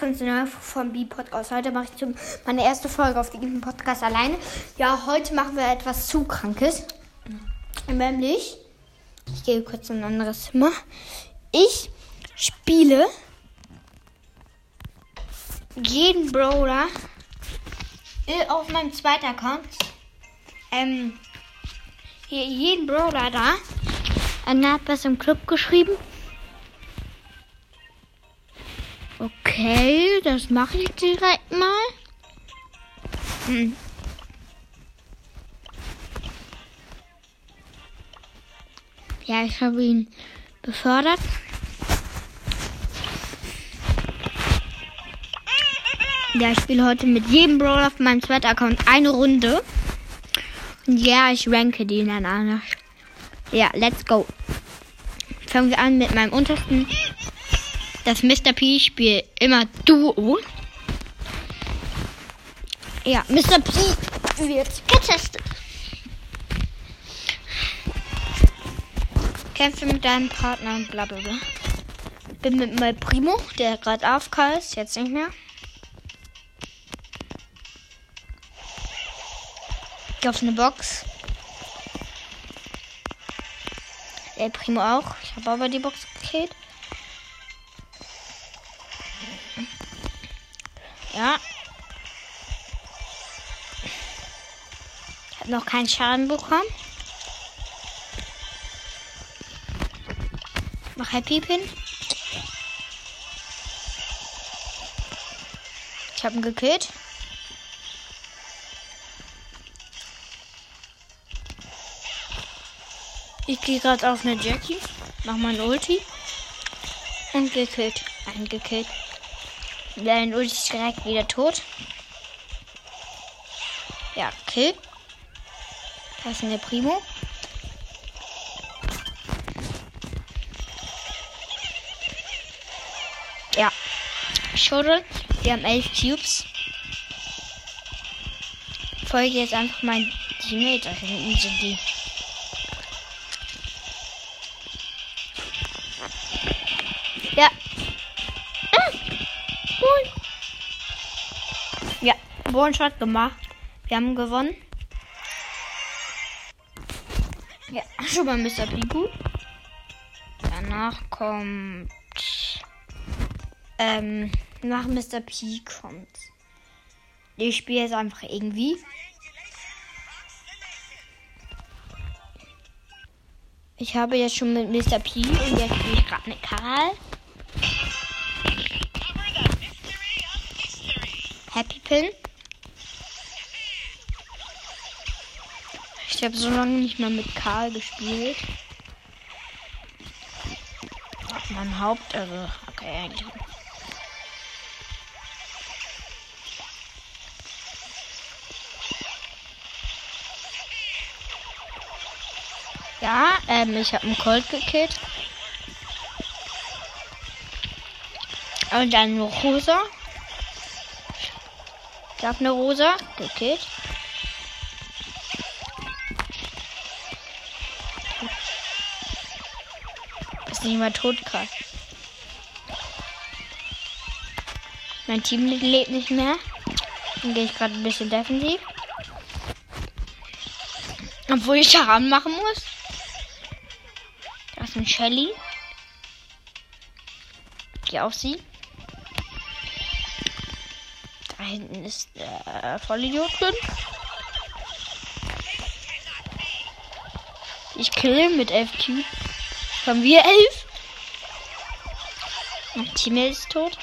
willkommen zu einer von B-Podcast. Heute mache ich meine erste Folge auf diesem Podcast alleine. Ja, heute machen wir etwas zu Krankes. Nämlich, ich gehe kurz in ein anderes Zimmer. Ich spiele jeden Brawler auf meinem zweiten Account. Ähm, hier jeden Brawler da. Anna hat was im Club geschrieben. Okay, das mache ich direkt mal. Hm. Ja, ich habe ihn befördert. Ja, ich spiele heute mit jedem Brawler auf meinem zweiten Account eine Runde. Und ja, ich ranke die dann an. Ja, let's go. Fangen wir an mit meinem untersten das Mr. P spielt immer Duo. Ja, Mr. P wird getestet. Kämpfe mit deinem Partner und bla bla bla. Bin mit meinem Primo, der gerade AFK ist, jetzt nicht mehr. Geh auf eine Box. Der Primo auch. Ich habe aber die Box gekillt. Ja. Habe noch keinen Schaden bekommen. Mach Happy Pin. Ich habe ihn gekillt. Ich gehe gerade auf eine Jackie. Mach mein Ulti. Und gekillt. Eingekillt. Dein Ulti ist direkt wieder tot. Ja, Kill. Das ist der Primo. Ja. Schade. Wir haben elf Cubes. Folge jetzt einfach mein Teammate. Da hinten sind die. One-Shot gemacht. Wir haben gewonnen. Ja, schon mal Mr. Piku. Danach kommt. Ähm, nach Mr. P kommt. Ich spiele jetzt einfach irgendwie. Ich habe jetzt schon mit Mr. P und jetzt spiele ich gerade mit Karl. Happy Pin. Ich habe so lange nicht mehr mit Karl gespielt. Mein Haupt, also, okay, eigentlich. Ja, ähm, ich habe einen Colt gekillt. Und dann eine Rosa. Ich habe eine Rosa gekillt. Ist mal tot gerade. Mein Team lebt nicht mehr. Dann gehe ich gerade ein bisschen defensiv. Obwohl ich Schaden machen muss. Da ist ein Shelly. Geh auf sie. Da hinten ist der Vollidiot drin. Ich kill mit 11 Cube. Haben wir elf? Mein Teammate ist tot.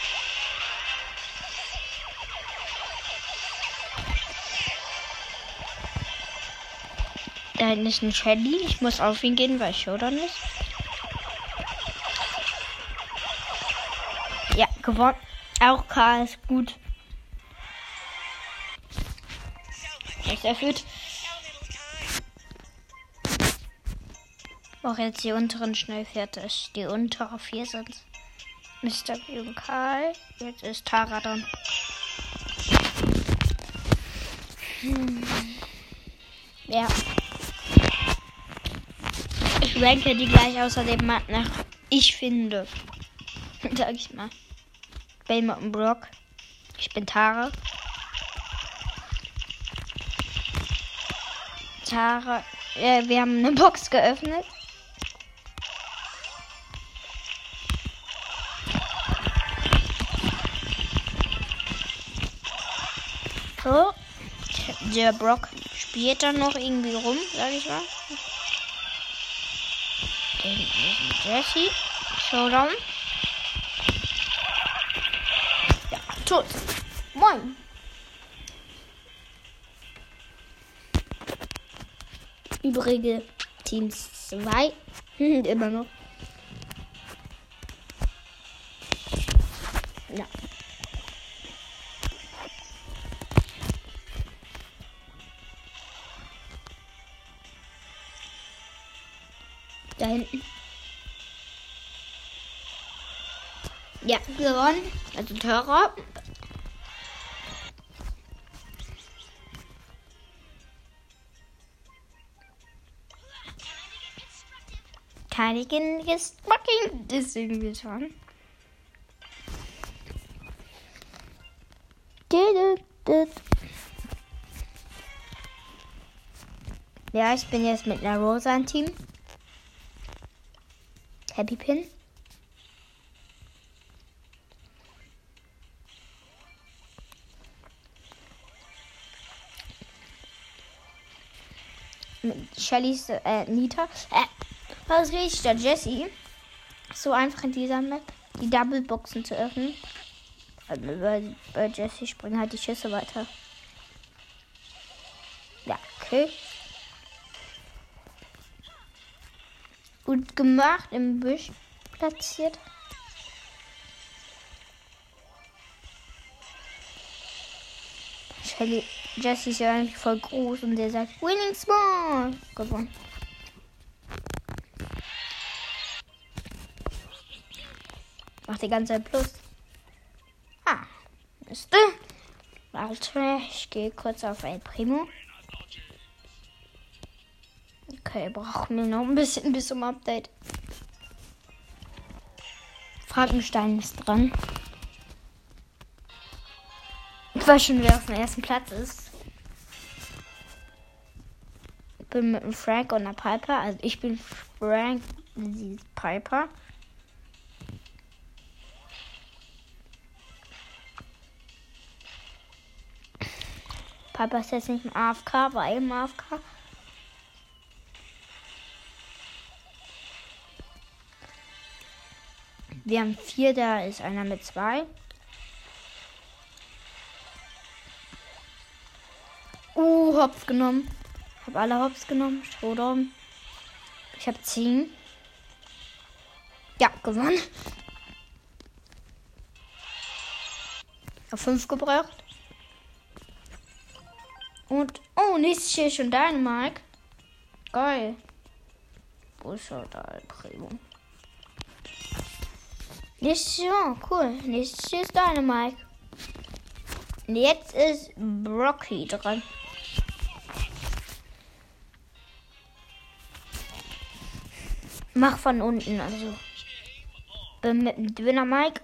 Da hinten ist ein Shelly. Ich muss auf ihn gehen, weil Showdown ist. Ja, gewonnen. Auch K ist gut. Ist erfüllt. Auch jetzt die unteren schnell fertig. Die untere vier sind Mr. Und Karl. Jetzt ist Tara dran. Hm. Ja. Ich ranke die gleich außerdem nach ich finde. Sag ich mal. Bamer und Brock. Ich bin Tara. Tara. Äh, wir haben eine Box geöffnet. Der Brock spielt dann noch irgendwie rum, sag ich mal. Den ist Jesse. Showdown. Ja, tot. Moin. Übrige Teams 2. Immer noch. Ja, gewonnen. Also teurer. Keinigen ist fucking das irgendwie schon. Ja, ich bin jetzt mit einer Rosa im Team. Happy Pin. Shellys äh, Nita. Äh, was rede ich da? Jessie. So einfach in dieser Map die Double Boxen zu öffnen. Also bei, bei Jessie springen halt die Schüsse weiter. Ja, okay. Gut gemacht im Büsch platziert. Shelly, Jesse ist ja eigentlich voll groß und der sagt Winning Small. Gewonnen. Macht die ganze Zeit Plus. Ah, müsste. Warte, ich gehe kurz auf El Primo. Okay, brauchen wir noch ein bisschen bis zum Update. Frankenstein ist dran. Ich weiß schon, wer auf dem ersten Platz ist. Ich bin mit einem Frank und einer Piper. Also ich bin Frank, sie ist Piper. Piper ist jetzt nicht im AFK, war eben AFK. Wir haben vier, da ist einer mit zwei. Uh, Hops genommen. Hab alle Hops genommen. Strohdaum. Ich habe zehn. Ja, gewonnen. Auf fünf gebracht. Und, oh, nächstes hier schon dein Mike. Geil. Wo ist er da, Primo? Nächstes Jahr, cool. Nächstes Jahr ist deine Mike. Und jetzt ist Brocky dran. Mach von unten, also. Bin mit dem Döner Mike.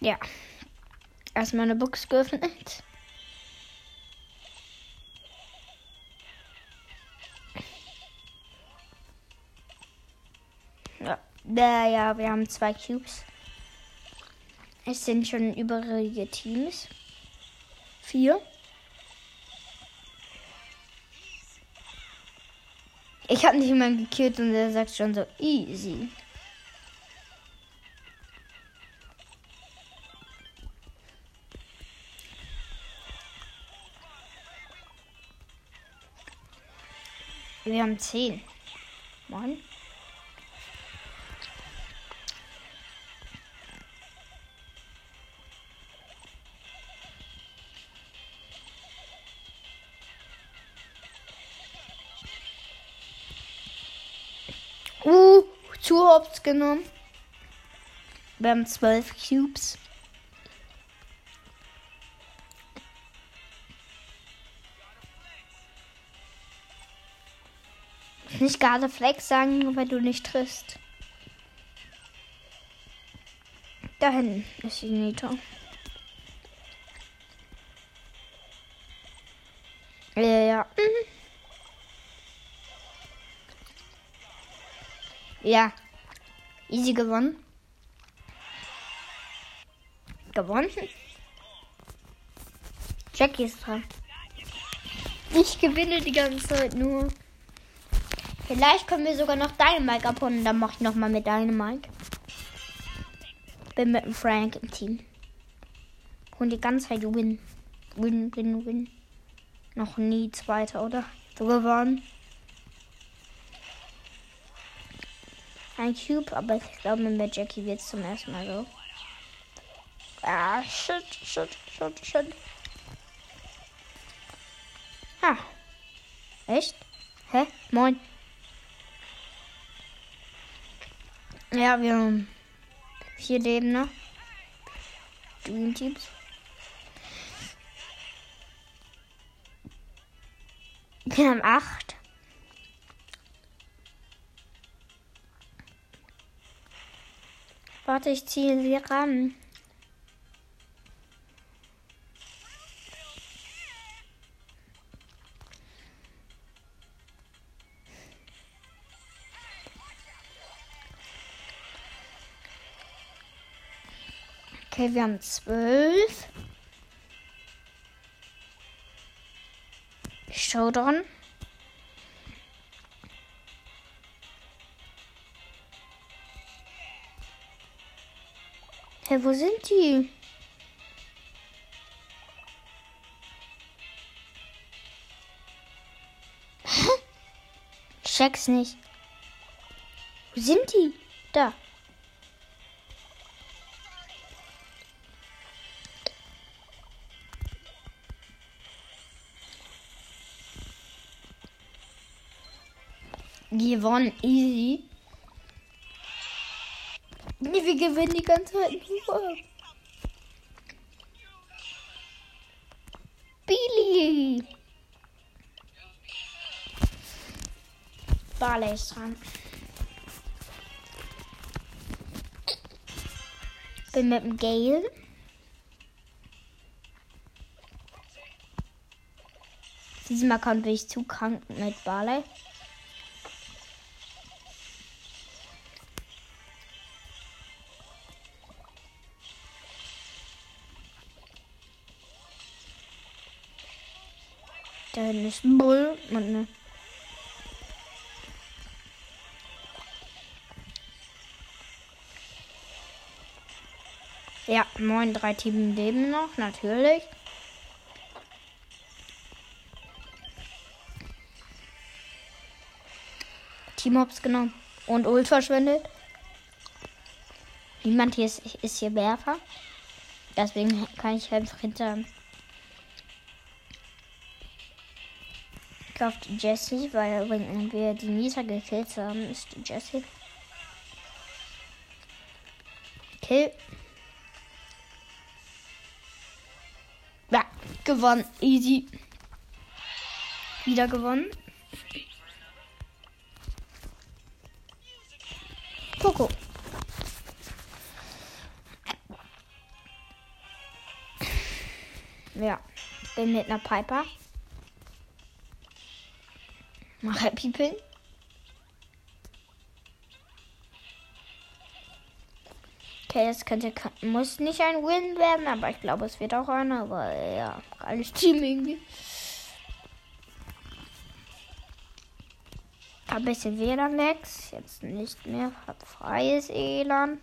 Ja. Erstmal eine Box geöffnet. Ja, wir haben zwei Cubes. Es sind schon übrige Teams. Vier. Ich habe nicht mal gekillt und er sagt schon so easy. Wir haben zehn. Mann. Zu Hops genommen. Wir haben zwölf Cubes. Kannst nicht gerade Flex sagen, weil du nicht triffst. Da hinten ist die Nita. Ja, ja. Mhm. Ja. Easy gewonnen. Gewonnen. Jackie ist dran. Ich gewinne die ganze Zeit nur. Vielleicht können wir sogar noch deine Mike abholen. Dann mach ich nochmal mit deinem Mike. Bin mit dem Frank im Team. Und die ganze Zeit win. Win, win, win. Noch nie Zweiter, oder? So gewonnen. Ein Cube, aber ich glaube, mit Jackie wird es zum ersten Mal so. Ah, shit, shit, shit, shit. Ah. Echt? Hä? Moin. Ja, wir haben vier Leben noch. Dream Teams. Wir haben acht. Warte, ich ziehe sie ran. Okay, wir haben zwölf. Showdown. Hä, hey, wo sind die? Check's nicht. Wo sind die? Da. Gewonnen, easy. Nee, wir gewinnen die ganze Zeit nur. Billy. Barley ist dran. Bin mit dem Gale. Diesem Account ich zu krank mit Barley. Bull und ne. Ja, neun, drei Team leben noch, natürlich. Teamhops genommen und Ult verschwendet. Niemand hier ist, ist hier Werfer. Deswegen kann ich einfach hinter kauft Jesse, weil wenn wir die Nita gekillt haben, ist Jesse. Kill. Ja, gewonnen. Easy. Wieder gewonnen. Coco. Ja, bin mit einer Piper. Mach Happy Pin. Okay, es könnte, muss nicht ein Win werden, aber ich glaube, es wird auch einer. Aber ja, geiles Team irgendwie. Ein bisschen WLAN-Lags. Jetzt nicht mehr. Hat freies ELAN.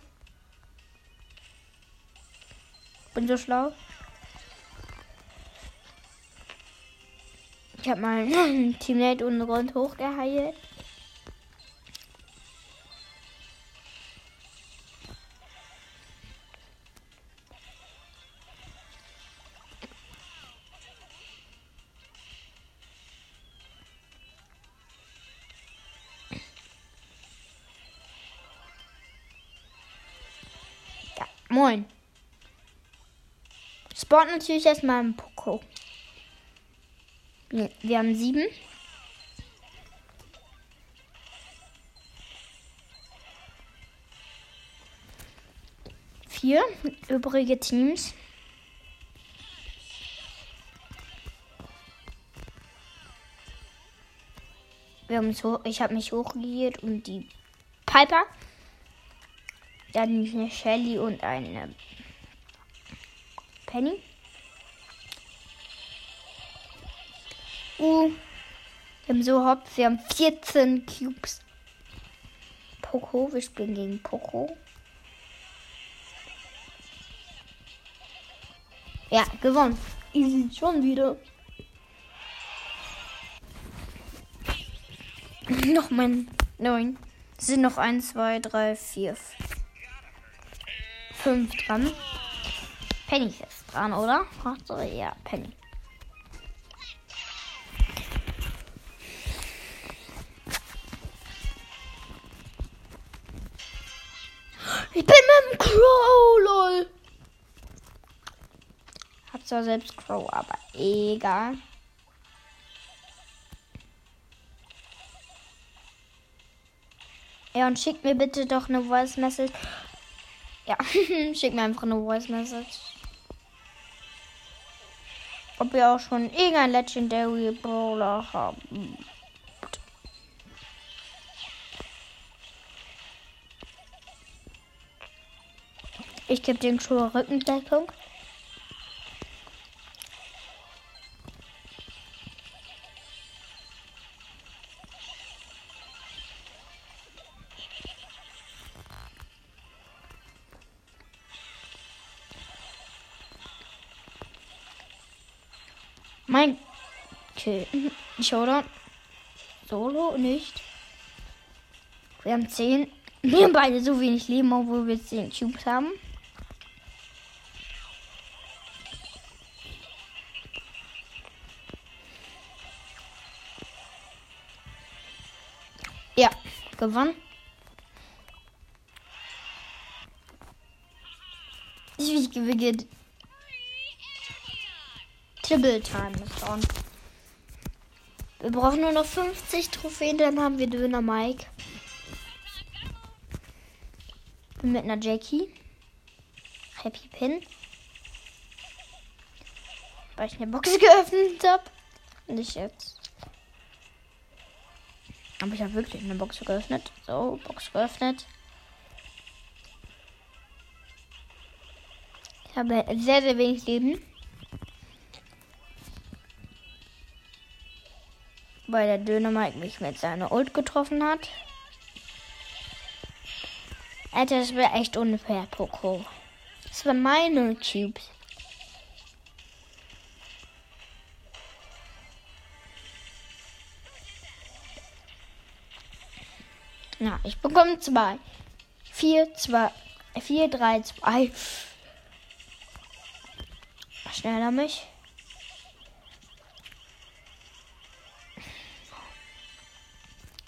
Bin so schlau. Ich habe meinen Teammate unten rund hochgeheilt. Moin. Sport natürlich erstmal im wir haben sieben. Vier übrige Teams. Wir haben so, ich habe mich hochgegiert und die Piper. Dann eine Shelly und eine Penny. Uh, wir haben so Hops, wir haben 14 Cubes. Poco, wir spielen gegen Poco. Ja, gewonnen. Easy, schon wieder. noch mein neun. Sind noch 1, 2, 3, 4, 5 dran. Penny ist jetzt dran, oder? Ach so, ja, Penny. Ich bin mit dem Crow, lol. Hab zwar selbst Crow, aber egal. Ja, und schickt mir bitte doch eine Voice Message. Ja, schickt mir einfach eine Voice Message. Ob ihr auch schon irgendein Legendary Brawler habt. Ich gebe den schon Rückendeckung. Mein Kill. Showdown. Solo nicht. Wir haben 10. Wir haben beide so wenig Leben, obwohl wir 10 Cubes haben. Gewonnen. Ich beginnt. Triple Time ist on. Wir brauchen nur noch 50 Trophäen, dann haben wir Döner Mike. Mit einer Jackie. Happy Pin. Weil ich eine Box geöffnet habe. Nicht jetzt. Aber ich habe wirklich eine Box geöffnet. So, Box geöffnet. Ich habe sehr, sehr wenig Leben. Weil der Dönermike mich mit seiner Ult getroffen hat. Alter, das wäre echt unfair, Poco. Das waren meine Cubes. Ich bekomme zwei. Vier, zwei, vier, drei, zwei. Schneller mich.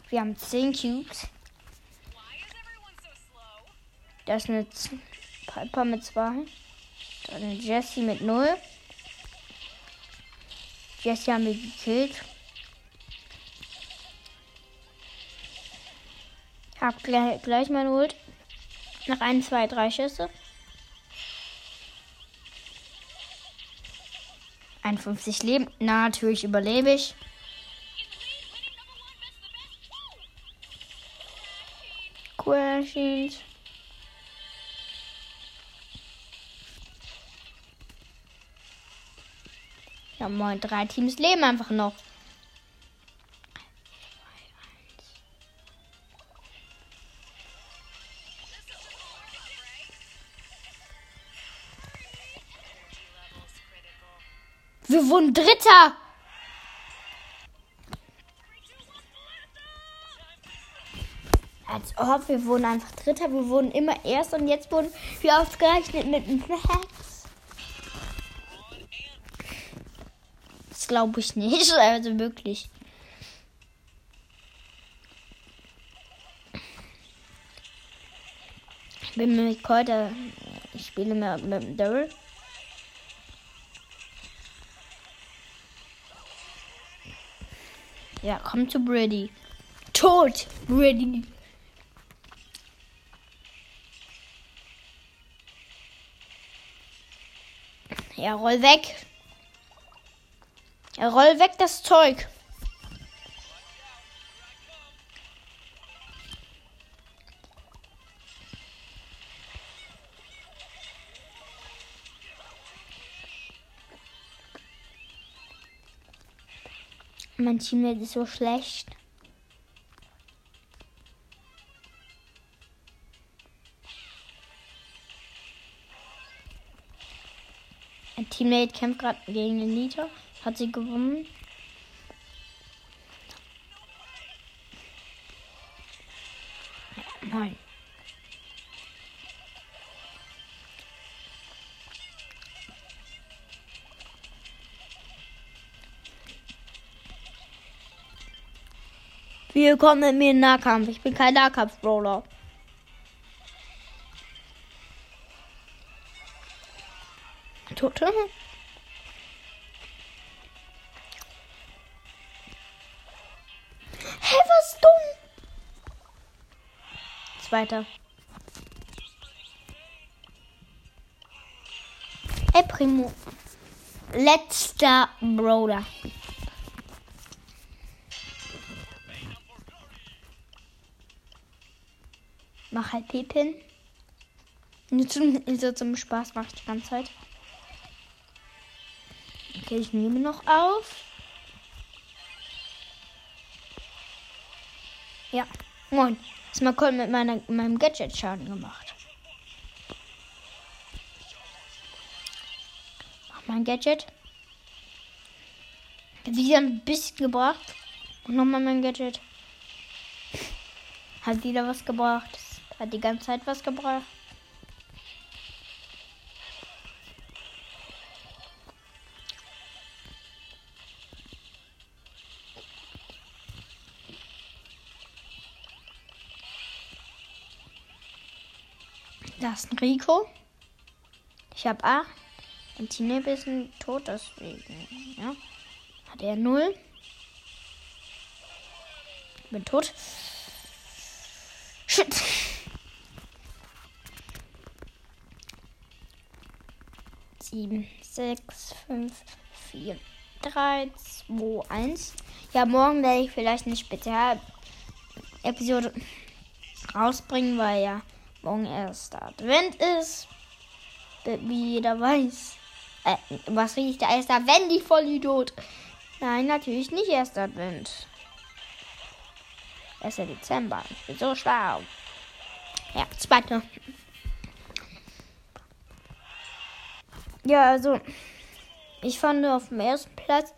Wir haben zehn Cubes. Da ist eine Piper mit zwei. Da eine Jessie mit null. Jessie haben wir gekillt. Hab gleich, gleich mein Ult. Nach 1, 2, 3 Schüsse. 51 Leben. Na, natürlich überlebe ich. Questions. Ja, moin, drei Teams leben einfach noch. Wurden Dritter. Als ob wir wurden einfach Dritter. Wir wurden immer erst und jetzt wurden wir ausgerechnet mit einem Max. Das glaube ich nicht. Also wirklich. Ich bin mit heute. Ich spiele mit, mit Daryl. Ja, komm zu Brady. Tod, Brady. Ja, roll weg. Ja, roll weg das Zeug. Mein Teammate ist so schlecht. Ein Teammate kämpft gerade gegen den Nita. Hat sie gewonnen. Nein. Willkommen mit mir in Nahkampf. Ich bin kein Nahkampf-Brawler. Tote. Hey, was dumm? Zweiter. Hey, Primo. Letzter Brawler. Mach halt Pepin. Nur zum, so zum Spaß mache ich die ganze Zeit. Okay, ich nehme noch auf. Ja, moin. Ist mal cool mit meiner, meinem Gadget Schaden gemacht. Mach mein Gadget. Wieder ein bisschen gebracht. Und nochmal mein Gadget. Hat wieder was gebracht. Hat die ganze Zeit was gebracht. Da ist ein Rico. Ich habe 8. Ein Teammate ist ein tot, deswegen. Ja. Hat er 0. Bin tot. Shit. Sieben, sechs, fünf, vier, drei, zwei, eins. Ja, morgen werde ich vielleicht eine Spezial-Episode rausbringen, weil ja morgen erst Advent ist. Wie jeder weiß. Äh, was riecht der erste Advent, die Vollidiot? Nein, natürlich nicht erst Advent. 1. Dezember. Ich bin so schlau. Ja, zweite. Ja, also, ich fand auf dem ersten Platz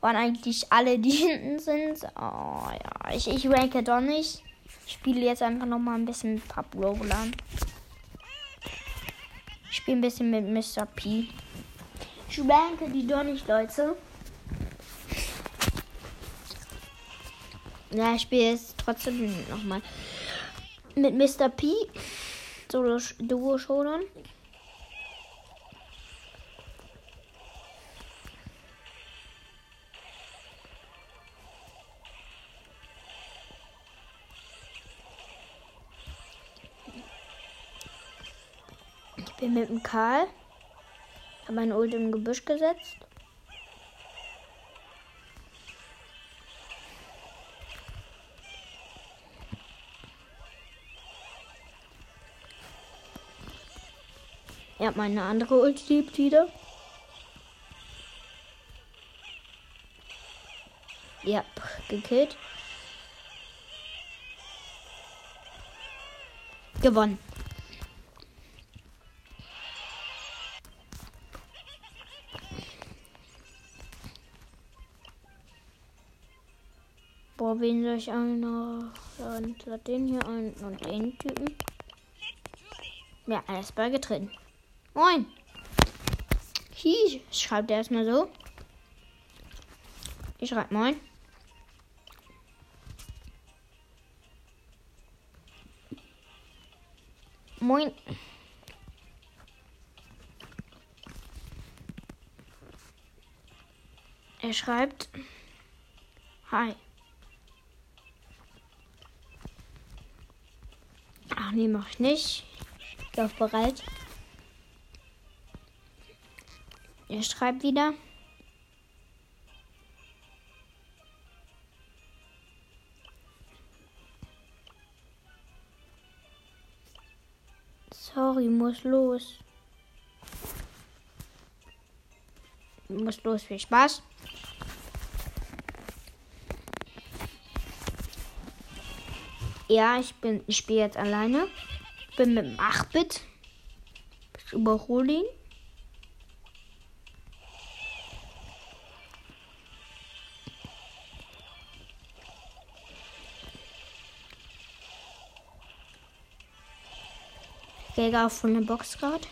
waren eigentlich alle, die hinten sind. Oh ja, ich, ich ranke doch nicht. Ich spiele jetzt einfach noch mal ein bisschen Pub Roland. Ich spiele ein bisschen mit Mr. P. Ich ranke die doch nicht, Leute. Ja, ich spiele jetzt trotzdem nochmal mit Mr. P. Solo Duo Showdown. Bin mit dem Karl. Habe mein Ult im Gebüsch gesetzt. Er hat meine andere Ulti wieder. Ja, gekillt. Gewonnen. Boah, wen soll ich einer? Lad den hier ein und den Typen. Ja, alles beigetreten. Moin. Hi, schreibt er erstmal so. Ich schreibe moin. Moin. Er schreibt Hi. Ach nee, mach ich nicht. Ich bereit. Er schreibt wieder. Sorry, muss los. Muss los, viel Spaß. Ja, ich bin, ich spiele jetzt alleine. Bin mit dem 8-Bit. Ich überhole ihn. Jäger von der Box gerade.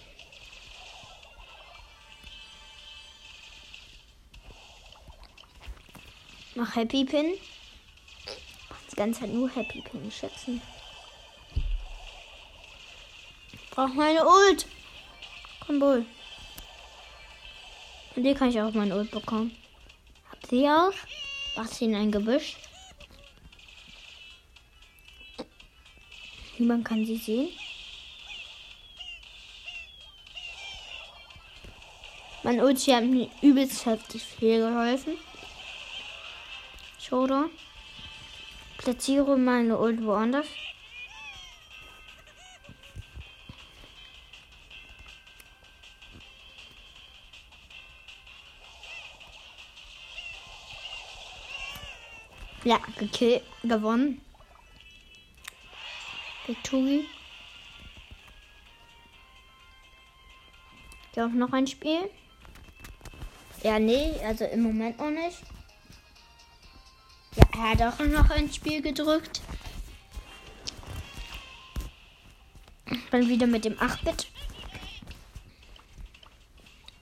Mach Happy Pin. Die ganze Zeit nur Happy Pin schätzen. Brauch meine Ult. Komm wohl. Und die kann ich auch meine Ult bekommen. Hab sie auch. Mach sie in ein Gebüsch. Niemand kann sie sehen. Mein Ulti hat mir übelst heftig viel geholfen. Shoulder. Platziere meine Ult woanders. Ja, gekillt, gewonnen. Victory. Ich auch noch ein Spiel. Ja, nee, also im Moment noch nicht. Er hat auch noch ein Spiel gedrückt. Dann wieder mit dem 8-Bit.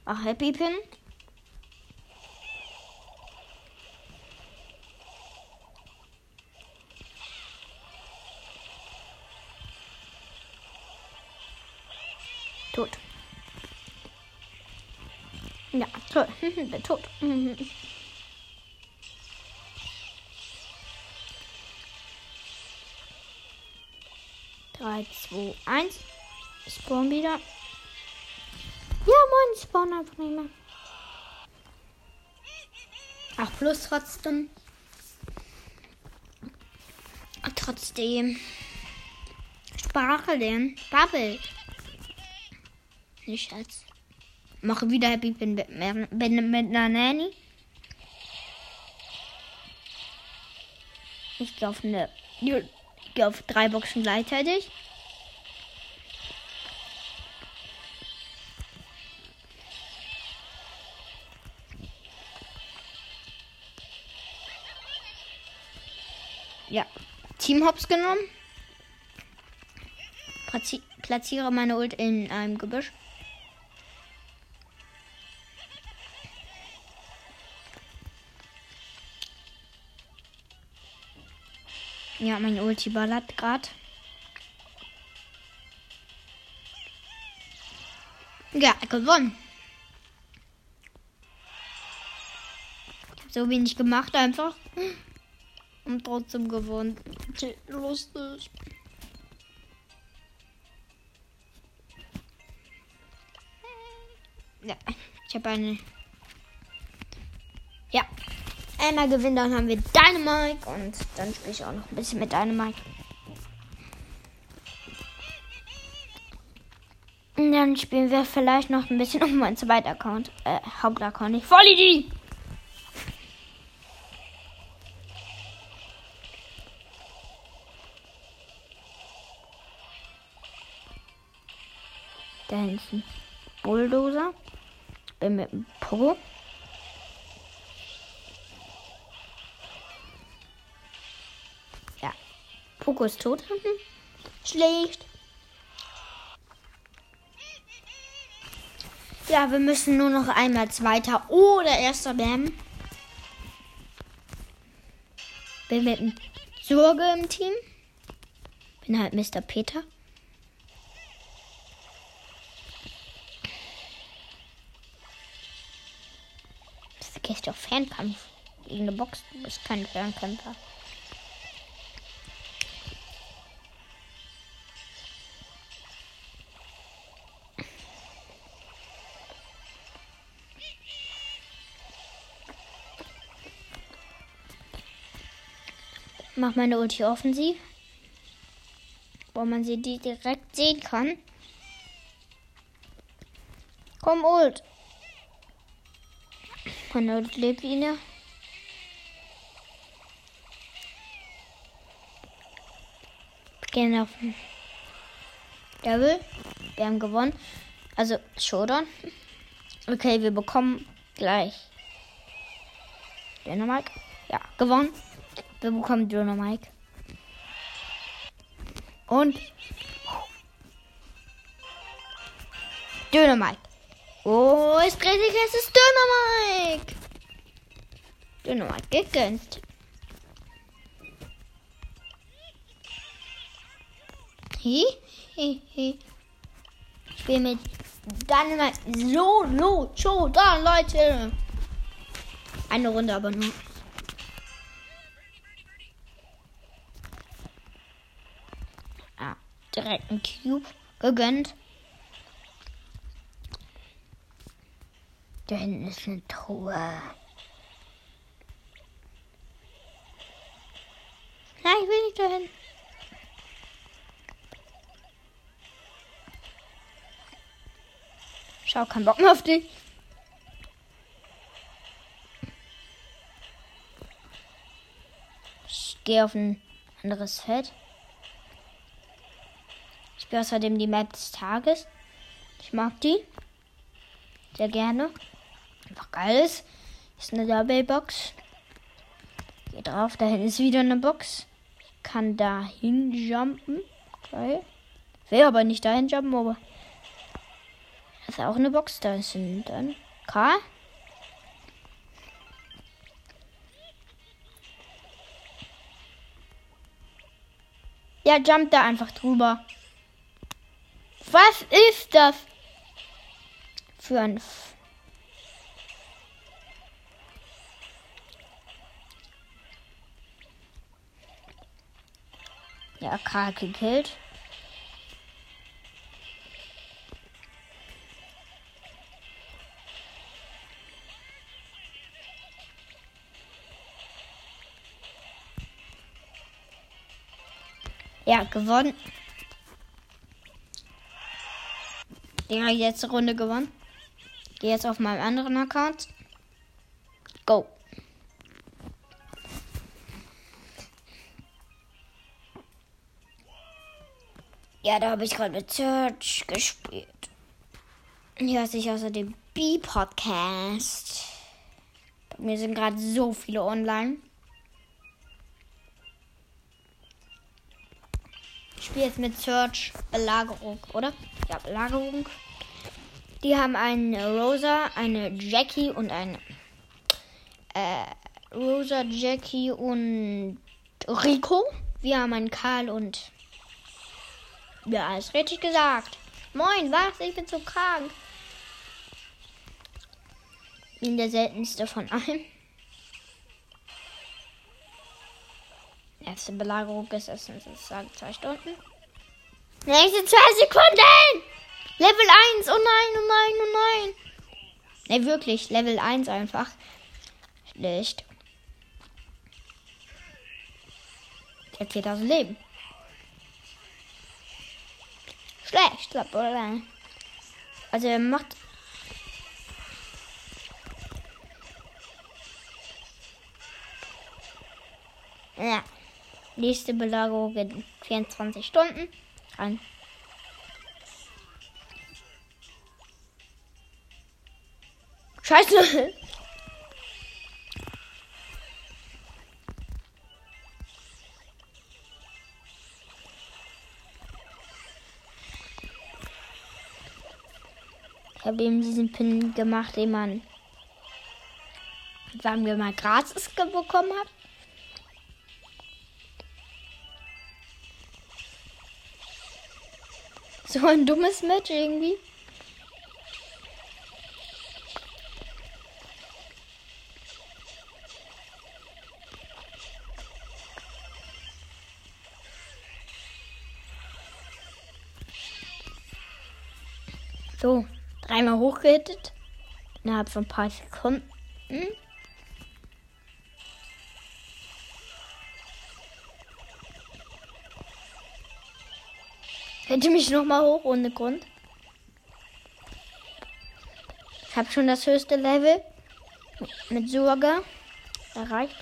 Ach, Happy Pin. Tot. Ja. Bin tot. 3, 2, 1. Spawn wieder. Ja, moin, spawn einfach nicht mehr. Ach, plus trotzdem. Trotzdem. Sprache denn? Bubble. Nicht Schatz. Mache wieder Happy bin, bin mit einer Nanny. Ich gehe auf eine. Gehe auf drei Boxen gleichzeitig. Ja. Team Hops genommen. Platziere meine Ult in einem Gebüsch. Ja, mein Ulti ballert gerade. Ja, gewonnen. Ich habe so wenig gemacht einfach. Und trotzdem gewonnen. Lustig. Ja, ich habe eine. Ja, Einmal gewinnen, dann haben wir Dynamite und dann spiele ich auch noch ein bisschen mit Dynamite. Und dann spielen wir vielleicht noch ein bisschen um meinen zweiten Account. Äh, Hauptaccount nicht. Vollidee! Da hinten Bulldozer. Bin mit dem Pogo. Poco ist tot. Schlecht. Ja, wir müssen nur noch einmal Zweiter oder Erster werden. Bin mit Sorge im Team. Bin halt Mr. Peter. Das vergisst doch Fernkampf. Gegen eine Box. Du bist kein Fernkämpfer. Mach meine Ulti offensiv. Wo man sie direkt sehen kann. Komm, Ult. Meine Ult lebt ihn. Gehen auf Devil. Wir haben gewonnen. Also Showdown. Okay, wir bekommen gleich Dynamite. Ja, gewonnen. Wir bekommen Dynamite. Und Dynamite. Oh, es dreht sich, es ist Dynamite. Dynamite gegönnt. Hi, hi, hi. Ich spiele mit Dynamite Solo Showdown, Leute. Eine Runde aber nur. Direkt ein Cube gegönnt. Da hinten ist eine Truhe. Nein, ich will nicht dahin. Schau, kein Bock mehr auf dich. Ich gehe auf ein anderes Feld. Außerdem die Map des Tages. Ich mag die. Sehr gerne. Einfach geil ist. Ist eine Double Box. Geh drauf, da hinten ist wieder eine Box. Ich kann da hinjumpen. Geil. Will aber nicht dahin jumpen, aber ist auch eine Box. Da ist ein dann K. Ja, jump da einfach drüber. Was ist das? Für ein. F ja, K gekillt. Ja, gewonnen. Ich letzte Runde gewonnen. Gehe jetzt auf meinem anderen Account. Go. Ja, da habe ich gerade mit Search gespielt. Hier hasse ich außerdem B-Podcast. Mir sind gerade so viele online. Spiele jetzt mit Search Belagerung, oder? Ja, Belagerung. Die haben eine Rosa, eine Jackie und eine äh, Rosa, Jackie und Rico. Wir haben einen Karl und ja, alles richtig gesagt. Moin, was? Ich bin so krank. Bin der seltenste von allen. Erste Belagerung ist erst in sozusagen zwei Stunden. Nächste zwei Sekunden! Level 1, oh nein, oh nein, oh nein. Ne, wirklich, Level 1 einfach. Schlecht. Der hat 4000 Leben. Schlecht, oder? Also er macht. Ja. Nächste Belagerung in 24 Stunden. An. Scheiße. Ich habe eben diesen Pin gemacht, den man, sagen wir mal, gratis bekommen hat. So ein dummes Match irgendwie. So, dreimal hochgehittet. Innerhalb von ein paar Sekunden. Hätte mich noch mal hoch ohne Grund. Ich habe schon das höchste Level mit Sorge erreicht.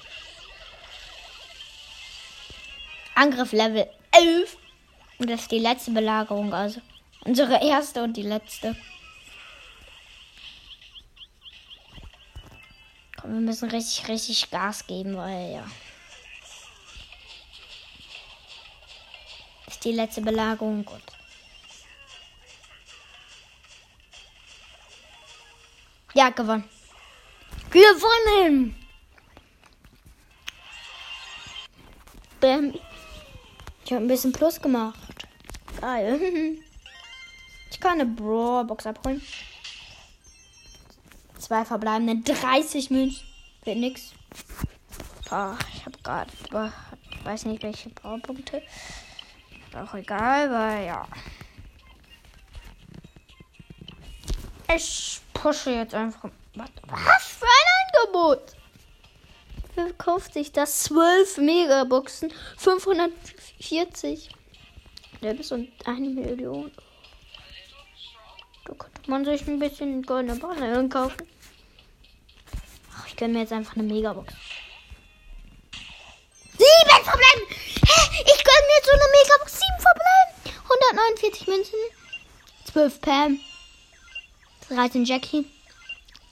Angriff Level 11. Und das ist die letzte Belagerung, also unsere erste und die letzte. Komm, wir müssen richtig, richtig Gas geben, weil ja. Ist die letzte Belagerung. Gut. Ja, gewonnen. Gewonnen! Bam. Ich habe ein bisschen Plus gemacht. Geil. Ich kann eine Brawl-Box abholen. Zwei verbleibende 30 Münzen. Wird nix. Boah, ich habe gerade. Ich weiß nicht, welche Powerpunkte. Auch egal, weil ja. Ich pushe jetzt einfach. Was, für ein Angebot? Wer kauft sich das? 12 Megaboxen. 540. Der bis und eine Million. Da könnte man sich ein bisschen goldene Bananen kaufen. Ach, ich gönne mir jetzt einfach eine Megabox. Sieben! Hä? Ich gönne mir jetzt so eine Megabox. Sieben verbleiben! 149 Münzen. 12 Pam. 13 Jackie.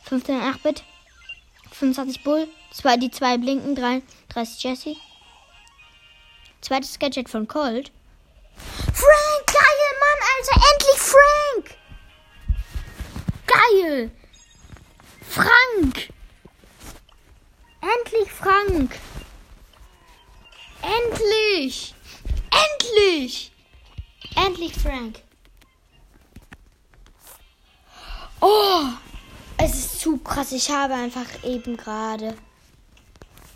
15 8-Bit. 25 Bull. Zwei, die zwei blinken. 30 Jesse. Zweites Gadget von Colt. Frank, geil, Mann, Alter. Endlich Frank. Geil. Frank. Endlich Frank. Endlich. Endlich. Endlich Frank. Oh, es ist zu krass. Ich habe einfach eben gerade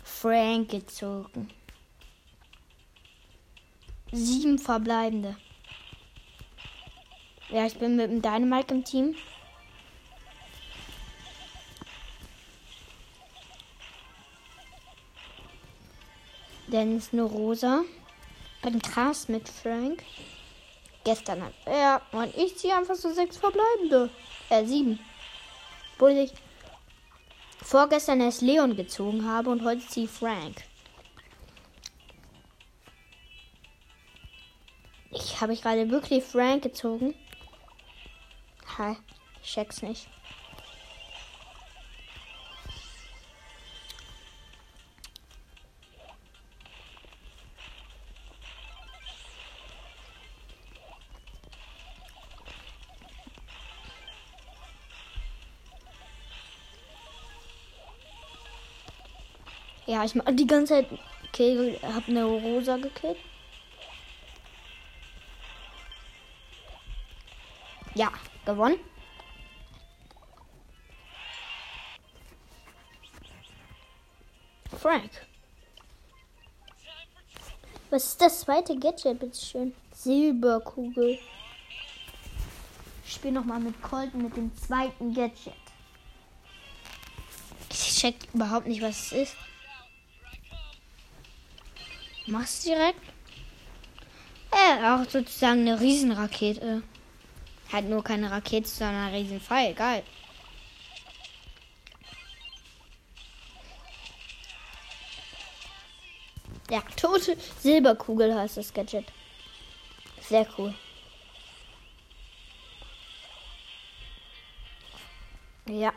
Frank gezogen. Sieben verbleibende. Ja, ich bin mit dem Dynamite im Team. Denn ist nur rosa. Bin krass mit Frank. Gestern hat er und ich ziehe einfach so sechs verbleibende. Äh, sieben. Obwohl ich vorgestern erst Leon gezogen habe und heute ziehe Frank. Ich habe ich gerade wirklich Frank gezogen. Hi, ich check's nicht. Ja, ich mache die ganze Zeit. Okay, habe eine rosa gekillt. Ja, gewonnen. Frank. Was ist das zweite Gadget, bitteschön? Silberkugel. Ich spiele nochmal mit Colton mit dem zweiten Gadget. Ich check überhaupt nicht, was es ist. Machst du direkt? Ja, auch sozusagen eine Riesenrakete. Halt nur keine Rakete, sondern ein Riesenpfeil. Geil. Ja, tote Silberkugel heißt das Gadget. Sehr cool. Ja.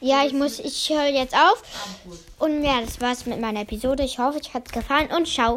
Ja, ich muss, ich höre jetzt auf. Und ja, das war's mit meiner Episode. Ich hoffe, euch hat's gefallen und ciao.